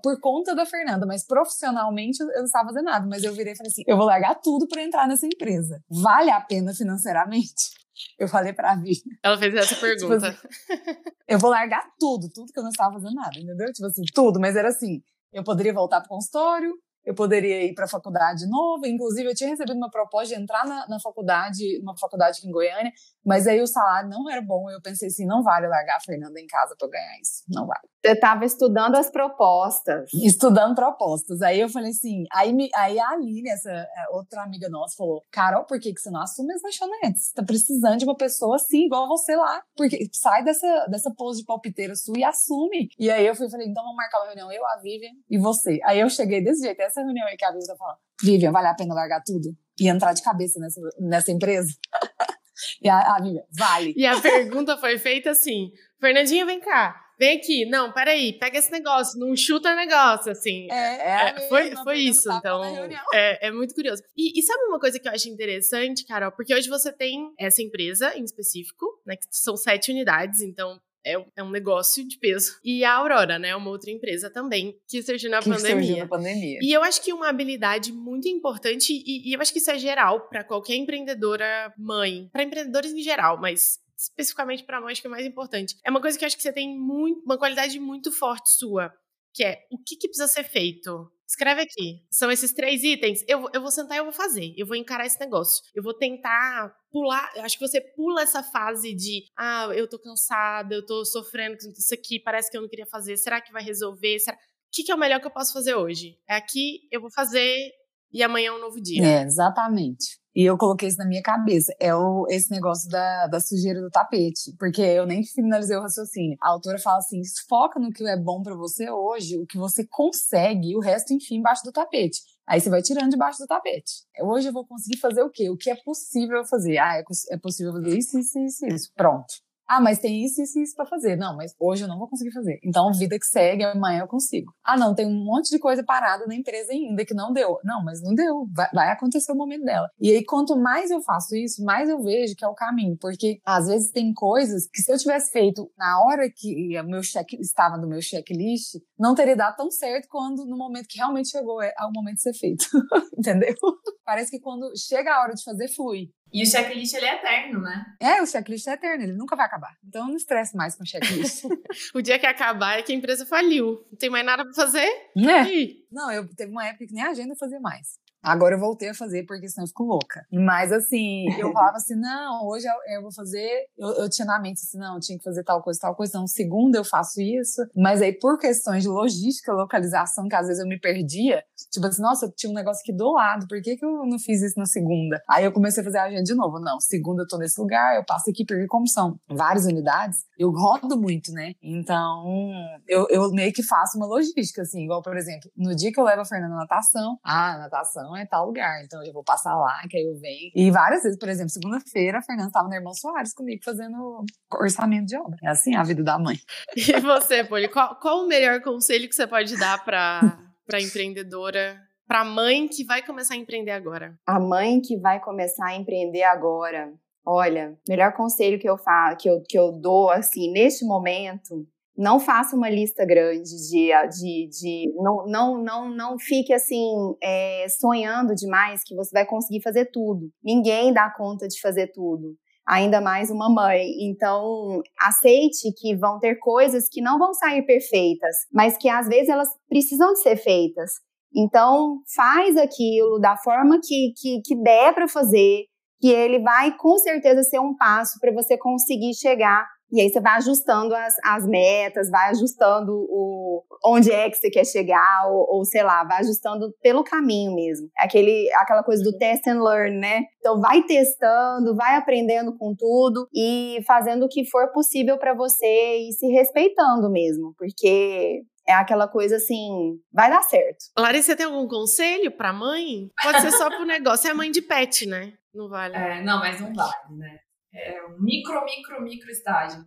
por conta da Fernanda, mas profissionalmente eu não estava fazendo nada, mas eu virei e falei assim: eu vou largar tudo para entrar nessa empresa. Vale a pena financeiramente? Eu falei pra Vi. Ela fez essa pergunta. Tipo assim, eu vou largar tudo, tudo que eu não estava fazendo nada, entendeu? Tipo assim, tudo, mas era assim: eu poderia voltar pro consultório, eu poderia ir para a faculdade nova. Inclusive, eu tinha recebido uma proposta de entrar na, na faculdade, uma faculdade aqui em Goiânia, mas aí o salário não era bom. Eu pensei assim: não vale largar a Fernanda em casa para ganhar isso. Não vale. Você estava estudando as propostas. Estudando propostas. Aí eu falei assim: aí, me, aí a Aline, essa é, outra amiga nossa, falou: Carol, por que, que você não assume as lanchonetes? Você tá precisando de uma pessoa assim, igual você lá. Porque sai dessa, dessa pose de palpiteira sua e assume. E aí eu fui, falei: então vamos marcar uma reunião, eu, a Vivian e você. Aí eu cheguei desse jeito, essa reunião aí que a Vivian tá falando: Vivian, vale a pena largar tudo? E entrar de cabeça nessa, nessa empresa? E a, a Vivian, vale. E a pergunta foi feita assim: Fernandinha, vem cá. Vem aqui, não, peraí, pega esse negócio, não chuta negócio, assim. É, é, é foi, foi isso, então. É, é muito curioso. E, e, sabe uma coisa que eu acho interessante, Carol? Porque hoje você tem essa empresa em específico, né? Que são sete unidades, então é, é, um negócio de peso. E a Aurora, né? Uma outra empresa também que surgiu na que pandemia. Surgiu na pandemia. E eu acho que uma habilidade muito importante, e, e eu acho que isso é geral para qualquer empreendedora mãe, para empreendedores em geral, mas especificamente para mães que é mais importante. É uma coisa que eu acho que você tem muito, uma qualidade muito forte sua, que é o que, que precisa ser feito. Escreve aqui. São esses três itens. Eu, eu vou sentar e eu vou fazer. Eu vou encarar esse negócio. Eu vou tentar pular. Acho que você pula essa fase de ah, eu tô cansada, eu tô sofrendo com isso aqui, parece que eu não queria fazer. Será que vai resolver? Será... O que, que é o melhor que eu posso fazer hoje? É aqui, eu vou fazer e amanhã é um novo dia. É, exatamente. E eu coloquei isso na minha cabeça. É o, esse negócio da, da sujeira do tapete. Porque eu nem finalizei o raciocínio. A autora fala assim: foca no que é bom para você hoje, o que você consegue, e o resto, enfim, embaixo do tapete. Aí você vai tirando debaixo do tapete. Hoje eu vou conseguir fazer o quê? O que é possível fazer? Ah, é, é possível fazer isso, isso, isso, isso. Pronto. Ah, mas tem isso, isso e isso pra fazer. Não, mas hoje eu não vou conseguir fazer. Então, vida que segue, amanhã eu consigo. Ah, não, tem um monte de coisa parada na empresa ainda que não deu. Não, mas não deu. Vai, vai acontecer o momento dela. E aí, quanto mais eu faço isso, mais eu vejo que é o caminho. Porque, às vezes, tem coisas que se eu tivesse feito na hora que o meu check estava no meu checklist, não teria dado tão certo quando no momento que realmente chegou é, ao momento de ser feito. Entendeu? Parece que quando chega a hora de fazer, flui. E o checklist ele é eterno, né? É, o checklist é eterno, ele nunca vai acabar. Então não estresse mais com o checklist. o dia que acabar é que a empresa faliu. Não tem mais nada pra fazer? É. Não, eu teve uma época que nem a agenda fazia mais. Agora eu voltei a fazer porque senão eu fico louca. Mas assim, eu falava assim: não, hoje eu, eu vou fazer. Eu, eu, tinha na mente assim: não, eu tinha que fazer tal coisa, tal coisa. Então, segunda eu faço isso. Mas aí, por questões de logística, localização, que às vezes eu me perdia, tipo assim, nossa, eu tinha um negócio aqui do lado, por que, que eu não fiz isso na segunda? Aí eu comecei a fazer a agenda de novo. Não, segunda eu tô nesse lugar, eu passo aqui, porque como são várias unidades, eu rodo muito, né? Então, eu, eu meio que faço uma logística, assim, igual, por exemplo, no dia que eu levo a Fernanda na natação, ah, natação é tal lugar, então eu vou passar lá, que aí eu venho. E várias vezes, por exemplo, segunda-feira, a Fernanda estava no Irmão Soares comigo fazendo orçamento de obra. É assim a vida da mãe. E você, Poli, qual, qual o melhor conselho que você pode dar para para empreendedora para a mãe que vai começar a empreender agora? A mãe que vai começar a empreender agora. Olha, melhor conselho que eu faço, que eu, que eu dou assim neste momento não faça uma lista grande de, de, de não, não, não, não fique assim é, sonhando demais que você vai conseguir fazer tudo. Ninguém dá conta de fazer tudo, ainda mais uma mãe. Então aceite que vão ter coisas que não vão sair perfeitas, mas que às vezes elas precisam de ser feitas. Então faz aquilo da forma que, que, que der para fazer, que ele vai com certeza ser um passo para você conseguir chegar e aí você vai ajustando as, as metas, vai ajustando o onde é que você quer chegar, ou, ou, sei lá, vai ajustando pelo caminho mesmo. Aquele, aquela coisa do test and learn, né? Então vai testando, vai aprendendo com tudo e fazendo o que for possível para você e se respeitando mesmo, porque é aquela coisa assim, vai dar certo. Larissa, você tem algum conselho para mãe? Pode ser só pro negócio, é mãe de pet, né? Não vale. É, não, mas não vale, né? É um micro, micro, micro estágio,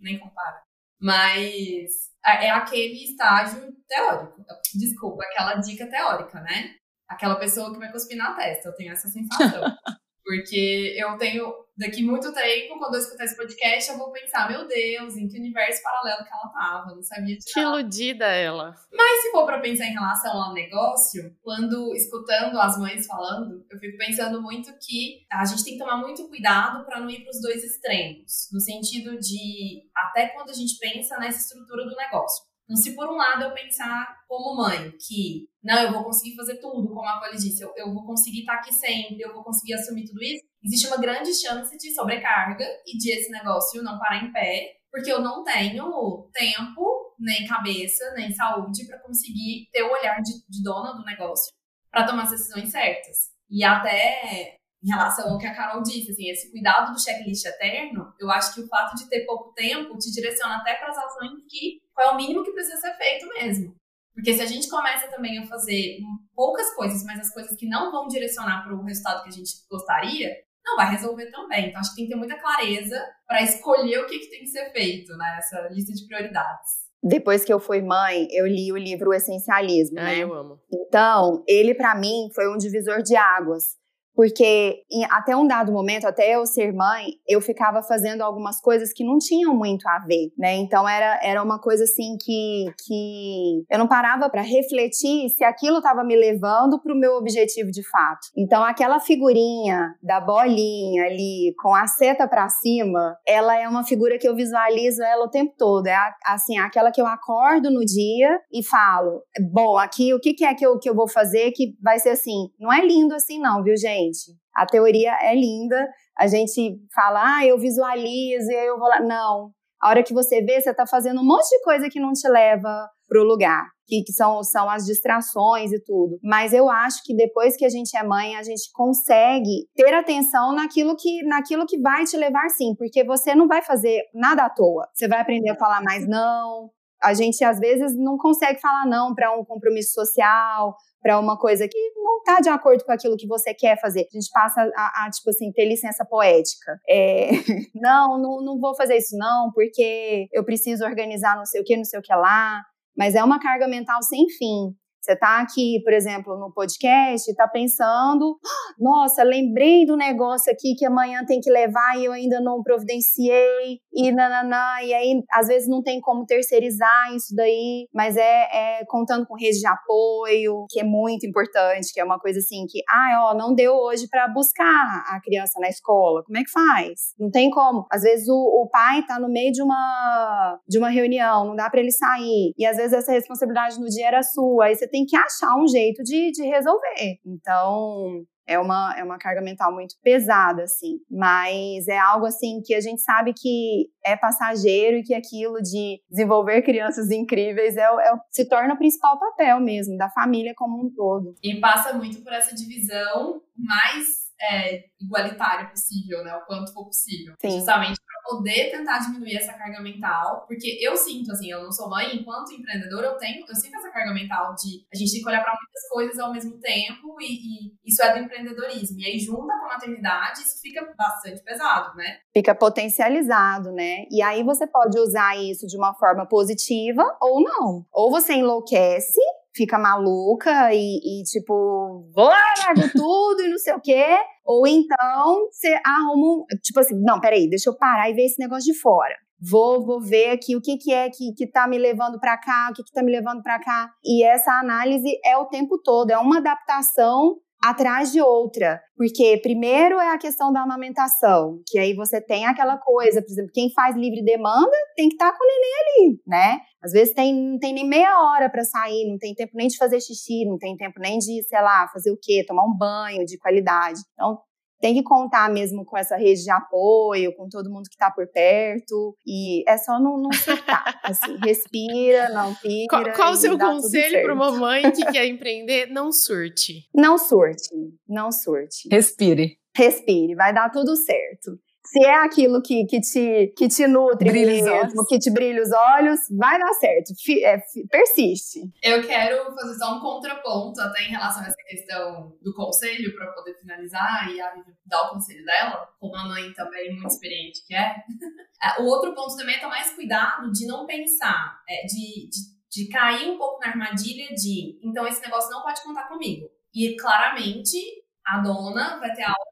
nem compara. Mas é, é aquele estágio teórico. Desculpa, aquela dica teórica, né? Aquela pessoa que vai cuspir na testa. Eu tenho essa sensação. Porque eu tenho, daqui muito tempo, quando eu escutar esse podcast, eu vou pensar, meu Deus, em que universo paralelo que ela tava, não sabia de Que iludida ela. Mas se for pra pensar em relação ao negócio, quando escutando as mães falando, eu fico pensando muito que a gente tem que tomar muito cuidado para não ir pros dois extremos. No sentido de, até quando a gente pensa nessa estrutura do negócio. Então, se por um lado eu pensar como mãe que, não, eu vou conseguir fazer tudo, como a Polly disse, eu, eu vou conseguir estar aqui sempre, eu vou conseguir assumir tudo isso, existe uma grande chance de sobrecarga e de esse negócio não parar em pé, porque eu não tenho tempo, nem cabeça, nem saúde para conseguir ter o olhar de, de dona do negócio para tomar as decisões certas. E até em relação ao que a Carol disse, assim, esse cuidado do checklist eterno, eu acho que o fato de ter pouco tempo te direciona até para as ações que qual é o mínimo que precisa ser feito mesmo. Porque se a gente começa também a fazer poucas coisas, mas as coisas que não vão direcionar para o resultado que a gente gostaria, não vai resolver também. Então acho que tem que ter muita clareza para escolher o que, que tem que ser feito nessa né, lista de prioridades. Depois que eu fui mãe, eu li o livro O Essencialismo, ah, né? eu amo. Então, ele para mim foi um divisor de águas, Porque em, até um dado momento, até eu ser mãe, eu ficava fazendo algumas coisas que não tinham muito a ver, né? Então era, era uma coisa assim que, que eu não parava para refletir se aquilo estava me levando para o meu objetivo de fato. Então aquela figurinha da bolinha ali com a seta para cima, ela é uma figura que eu visualizo ela o tempo todo. É assim, aquela que eu acordo no dia e falo, bom, aqui o que, que é que eu, que eu vou fazer que vai ser assim. Não é lindo assim não, viu, gente? Gente. A teoria é linda, a gente fala, ah, eu visualizo e eu vou lá. Não. A hora que você vê, você está fazendo um monte de coisa que não te leva para o lugar, que, que, são, são as distrações e tudo. Mas eu acho que depois que a gente é mãe, a gente consegue ter atenção naquilo que, naquilo que vai te levar sim, porque você não vai fazer nada à toa. Você vai aprender a falar mais não. A gente às vezes não consegue falar não para um compromisso social, para uma coisa que não está de acordo com aquilo que você quer fazer. A gente passa a, a tipo assim, ter licença poética. É, não, não, não vou fazer isso não, porque eu preciso organizar não sei o que, não sei o que lá. Mas é uma carga mental sem fim. Você está aqui, por exemplo, no podcast, está pensando, nossa, lembrei do negócio aqui que amanhã tem que levar e eu ainda não providenciei, e nananã, e aí às vezes não tem como terceirizar isso daí, mas é, é contando com rede de apoio, que é muito importante, que é uma coisa assim que, ah, ó, não deu hoje para buscar a criança na escola, como é que faz? Não tem como. Às vezes o, o pai está no meio de uma, de uma reunião, não dá para ele sair, e às vezes essa responsabilidade no dia era sua, aí você tem tem que achar um jeito de, de resolver. Então, é uma, é uma carga mental muito pesada, assim. Mas é algo, assim, que a gente sabe que é passageiro e que aquilo de desenvolver crianças incríveis é, é, se torna o principal papel mesmo, da família como um todo. E passa muito por essa divisão mais é, igualitária possível, né? O quanto for possível. Sim. Justamente poder tentar diminuir essa carga mental. Porque eu sinto, assim, eu não sou mãe, enquanto empreendedora, eu tenho, eu sinto essa carga mental de a gente tem que olhar para muitas coisas ao mesmo tempo e, e, isso é do empreendedorismo. E aí, junta com a maternidade, isso fica bastante pesado, né? Fica potencializado, né? E aí você pode usar isso de uma forma positiva ou não. Ou você enlouquece fica maluca e, e tipo, vou largo tudo e não sei o quê. Ou então você arruma um. Tipo assim, não, peraí, deixa eu parar e ver esse negócio de fora. Vou, vou ver aqui o que, que é que, que tá me levando para cá, o que, que tá me levando para cá. E essa análise é o tempo todo, é uma adaptação atrás de outra. Porque primeiro é a questão da amamentação, que aí você tem aquela coisa, por exemplo, quem faz livre demanda tem que estar tá com o neném ali, né? Às vezes tem, não tem nem meia hora para sair, não tem tempo nem de fazer xixi, não tem tempo nem de, sei lá, fazer o quê? Tomar um banho de qualidade. Então, tem que contar mesmo com essa rede de apoio, com todo mundo que está por perto. E é só não, não surtar. assim, respira, não pira. Qual, qual o seu conselho para uma mãe que quer empreender? Não surte. Não surte. Não surte. Respire. Respire, vai dar tudo certo se é aquilo que, que, te, que te nutre brilha mesmo, que te brilha os olhos, vai dar certo. F é, persiste. Eu quero fazer só um contraponto até em relação a essa questão do conselho, para poder finalizar e a dar o conselho dela, como a mãe também muito experiente que é. é. o outro ponto também é tomar mais cuidado de não pensar, é, de, de, de cair um pouco na armadilha de então esse negócio não pode contar comigo. E claramente a dona vai ter algo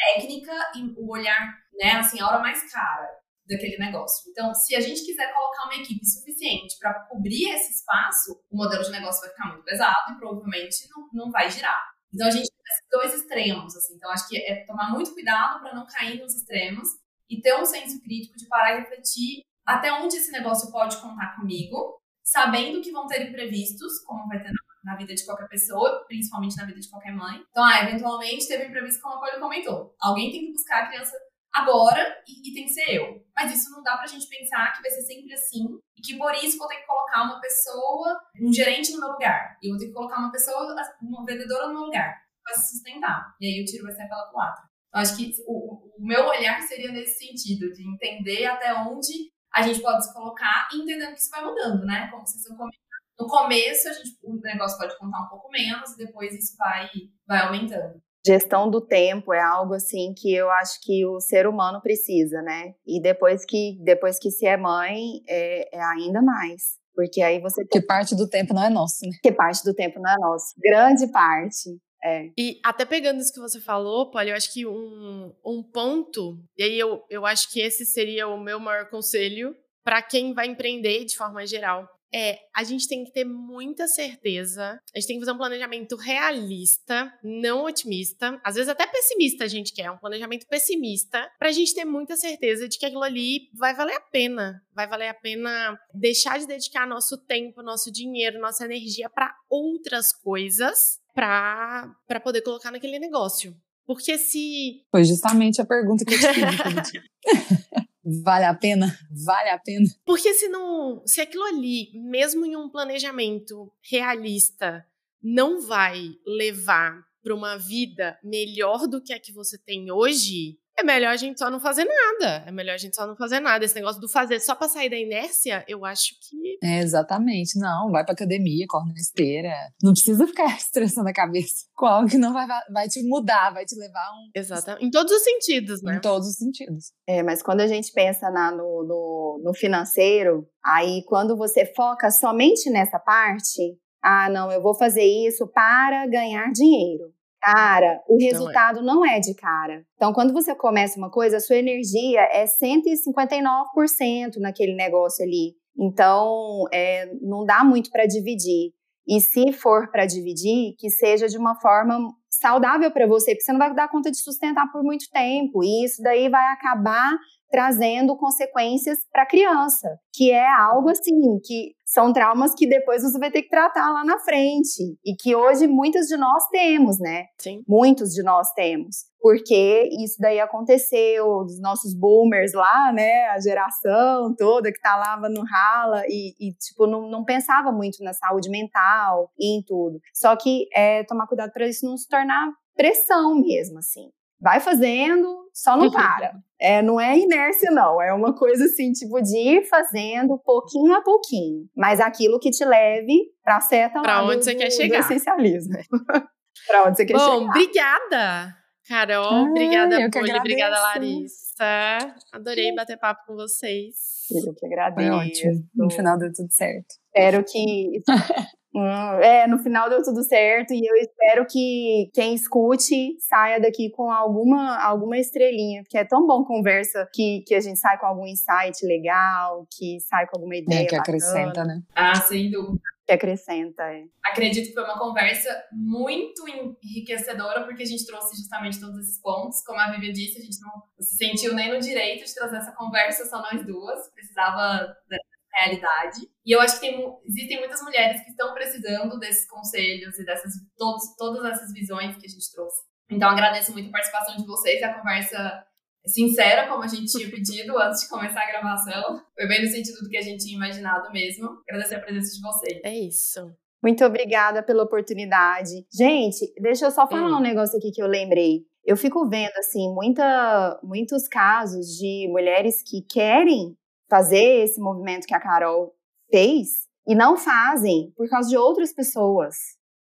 técnica e o olhar, né, assim, a hora mais cara daquele negócio. Então, se a gente quiser colocar uma equipe suficiente para cobrir esse espaço, o modelo de negócio vai ficar muito pesado e provavelmente não, não vai girar. Então, a gente tem dois extremos, assim. Então, acho que é tomar muito cuidado para não cair nos extremos e ter um senso crítico de parar e refletir até onde esse negócio pode contar comigo, sabendo que vão ter imprevistos, como vai ter na vida de qualquer pessoa, principalmente na vida de qualquer mãe. Então, ah, eventualmente teve um imprevisto, como a Polly comentou. Alguém tem que buscar a criança agora e, e, tem que ser eu. Mas isso não dá pra gente pensar que vai ser sempre assim e que por isso vou ter que colocar uma pessoa, um gerente no meu lugar. E vou ter que colocar uma pessoa, uma vendedora no meu lugar. Vai se sustentar. E aí o tiro vai sair pela culatra. Então, acho que o, o meu olhar seria nesse sentido, de entender até onde a gente pode se colocar e entendendo que isso vai mudando, né? Como vocês estão comentando no começo, a gente, o negócio pode contar um pouco menos, e depois isso vai, vai aumentando. Gestão do tempo é algo assim que eu acho que o ser humano precisa, né? E depois que, depois que se é mãe, é, é ainda mais. Porque aí você. Que parte do tempo não é nosso, né? Que parte do tempo não é nosso. Grande parte. É. E até pegando isso que você falou, Polly, eu acho que um, um ponto, e aí eu, eu acho que esse seria o meu maior conselho para quem vai empreender de forma geral, é a gente tem que ter muita certeza, a gente tem que fazer um planejamento realista, não otimista, às vezes até pessimista a gente quer, um planejamento pessimista, para a gente ter muita certeza de que aquilo ali vai valer a pena, vai valer a pena deixar de dedicar nosso tempo, nosso dinheiro, nossa energia para outras coisas, para poder colocar naquele negócio. Porque se. Foi justamente a pergunta que eu te fiz. Vale a pena? Vale a pena? Porque se não, se aquilo ali, mesmo em um planejamento realista, não vai levar para uma vida melhor do que a que você tem hoje, é melhor a gente só não fazer nada. É melhor a gente só não fazer nada. Esse negócio do fazer só pra sair da inércia, eu acho que. É, exatamente. Não, vai pra academia, corre na esteira. Não precisa ficar estressando a cabeça com algo que não vai, vai te mudar, vai te levar a um. Exatamente. Em todos os sentidos, né? Em todos os sentidos. É, mas quando a gente pensa na, no, no, no financeiro, aí quando você foca somente nessa parte, ah, não, eu vou fazer isso para ganhar dinheiro cara, o resultado não é. não é. de cara. Então, quando você começa uma coisa, a sua energia é 159% naquele negócio ali. Então, é, não dá muito para dividir. E se for para dividir, que seja de uma forma saudável para você, porque você não vai dar conta de sustentar por muito tempo. E isso daí vai acabar trazendo consequências para a criança, que é algo assim que são traumas que depois você vai ter que tratar lá na frente e que hoje muitos de nós temos, né? Sim. Muitos de nós temos, porque isso daí aconteceu dos nossos boomers lá, né? A geração toda que tá lá no rala e, e tipo não, não, pensava muito na saúde mental e em tudo. Só que é tomar cuidado para isso não se tornar pressão mesmo, assim vai fazendo, só não para. É, não é inércia, não. É uma coisa assim, tipo, de ir fazendo pouquinho a pouquinho. Mas aquilo que te leve pra certa Pra onde do, você quer chegar. Do essencialismo. pra onde você quer Bom, chegar. Bom, obrigada, Carol. Ah, obrigada, Poli. Obrigada, Larissa. Adorei bater papo com vocês. Eu que agradeço. Foi ótimo. No final deu tudo certo. Espero que Hum, é, no final deu tudo certo e eu espero que quem escute saia daqui com alguma, alguma estrelinha, porque é tão bom conversa que, que a gente sai com algum insight legal, que sai com alguma ideia. É, que bacana. acrescenta, né? Ah, sem dúvida. Que acrescenta, é. Acredito que foi uma conversa muito enriquecedora, porque a gente trouxe justamente todos esses pontos. Como a Vivi disse, a gente não se sentiu nem no direito de trazer essa conversa, só nós duas. Precisava realidade. E eu acho que tem, existem muitas mulheres que estão precisando desses conselhos e dessas todos, todas essas visões que a gente trouxe. Então agradeço muito a participação de vocês, a conversa sincera, como a gente tinha pedido antes de começar a gravação. Foi bem no sentido do que a gente tinha imaginado mesmo. Agradecer a presença de vocês. É isso. Muito obrigada pela oportunidade. Gente, deixa eu só falar um negócio aqui que eu lembrei. Eu fico vendo, assim, muita, muitos casos de mulheres que querem fazer esse movimento que a Carol fez e não fazem por causa de outras pessoas.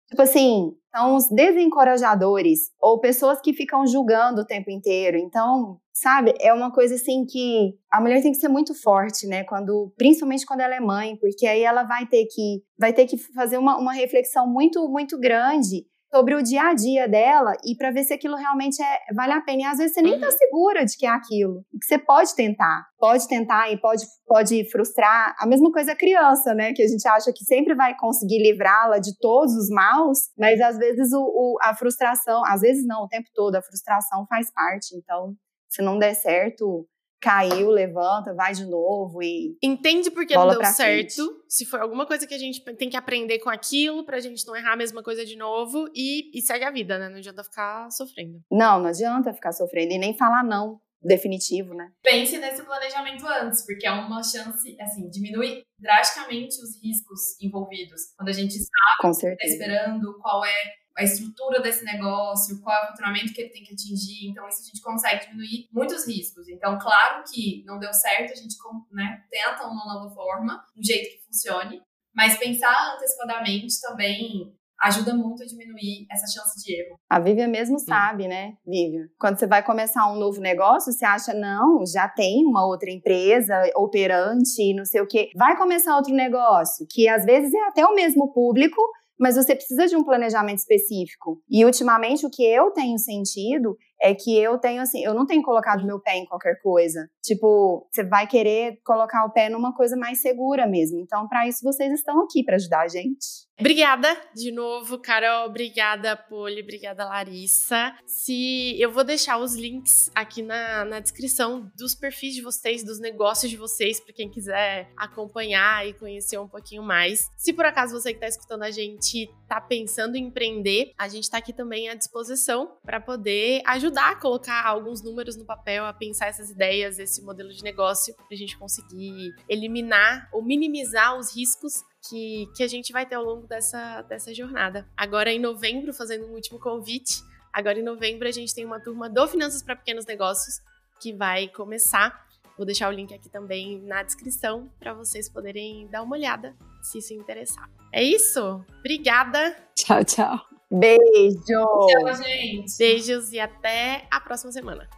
Tipo assim, são os desencorajadores ou pessoas que ficam julgando o tempo inteiro. Então, sabe, é uma coisa assim que a mulher tem que ser muito forte, né? Quando, principalmente quando ela é mãe, porque aí ela vai ter que vai ter que fazer uma, uma reflexão muito muito grande sobre o dia a dia dela e para ver se aquilo realmente é, vale a pena. E às vezes você nem está uhum. segura de que é aquilo. Que você pode tentar. Pode tentar e pode, pode frustrar. A mesma coisa a criança, né? Que a gente acha que sempre vai conseguir livrá-la de todos os maus, mas às vezes o, o, a frustração, às vezes não, o tempo todo, a frustração faz parte. Então, se não der certo, caiu, levanta, vai de novo e. Entende porque não deu certo. Frente. Se for alguma coisa que a gente tem que aprender com aquilo, pra gente não errar a mesma coisa de novo e, e segue a vida, né? Não adianta ficar sofrendo. Não, não adianta ficar sofrendo e nem falar não. Definitivo, né? Pense nesse planejamento antes, porque é uma chance, assim, diminui drasticamente os riscos envolvidos. Quando a gente sabe Com certeza. tá esperando, qual é a estrutura desse negócio, qual é o faturamento que ele tem que atingir. Então, isso a gente consegue diminuir muitos riscos. Então, claro que não deu certo, a gente né, tenta uma nova forma, um jeito que funcione, mas pensar antecipadamente também ajuda muito a diminuir essa chance de erro. A Vivian mesmo sabe, né, Vivian? Quando você vai começar um novo negócio, você acha, não, já tem uma outra empresa operante, não sei o quê. Vai começar outro negócio, que às vezes é até o mesmo público, mas você precisa de um planejamento específico. E ultimamente o que eu tenho sentido é que eu tenho assim, eu não tenho colocado meu pé em qualquer coisa. Tipo, você vai querer colocar o pé numa coisa mais segura mesmo. Então, para isso vocês estão aqui para ajudar a gente. Obrigada de novo, Carol. Obrigada, Poli. Obrigada, Larissa. Se eu vou deixar os links aqui na, na descrição dos perfis de vocês, dos negócios de vocês, para quem quiser acompanhar e conhecer um pouquinho mais. Se por acaso você que está escutando a gente está pensando em empreender, a gente está aqui também à disposição para poder ajudar a colocar alguns números no papel, a pensar essas ideias, esse modelo de negócio, para a gente conseguir eliminar ou minimizar os riscos que, que a gente vai ter ao longo dessa, dessa jornada. Agora, em novembro, fazendo um último convite, agora em novembro a gente tem uma turma do Finanças para Pequenos Negócios que vai começar. Vou deixar o link aqui também na descrição para vocês poderem dar uma olhada se isso interessar. É isso? Obrigada. Tchau, tchau. Beijo. Tchau, gente. Beijos e até a próxima semana.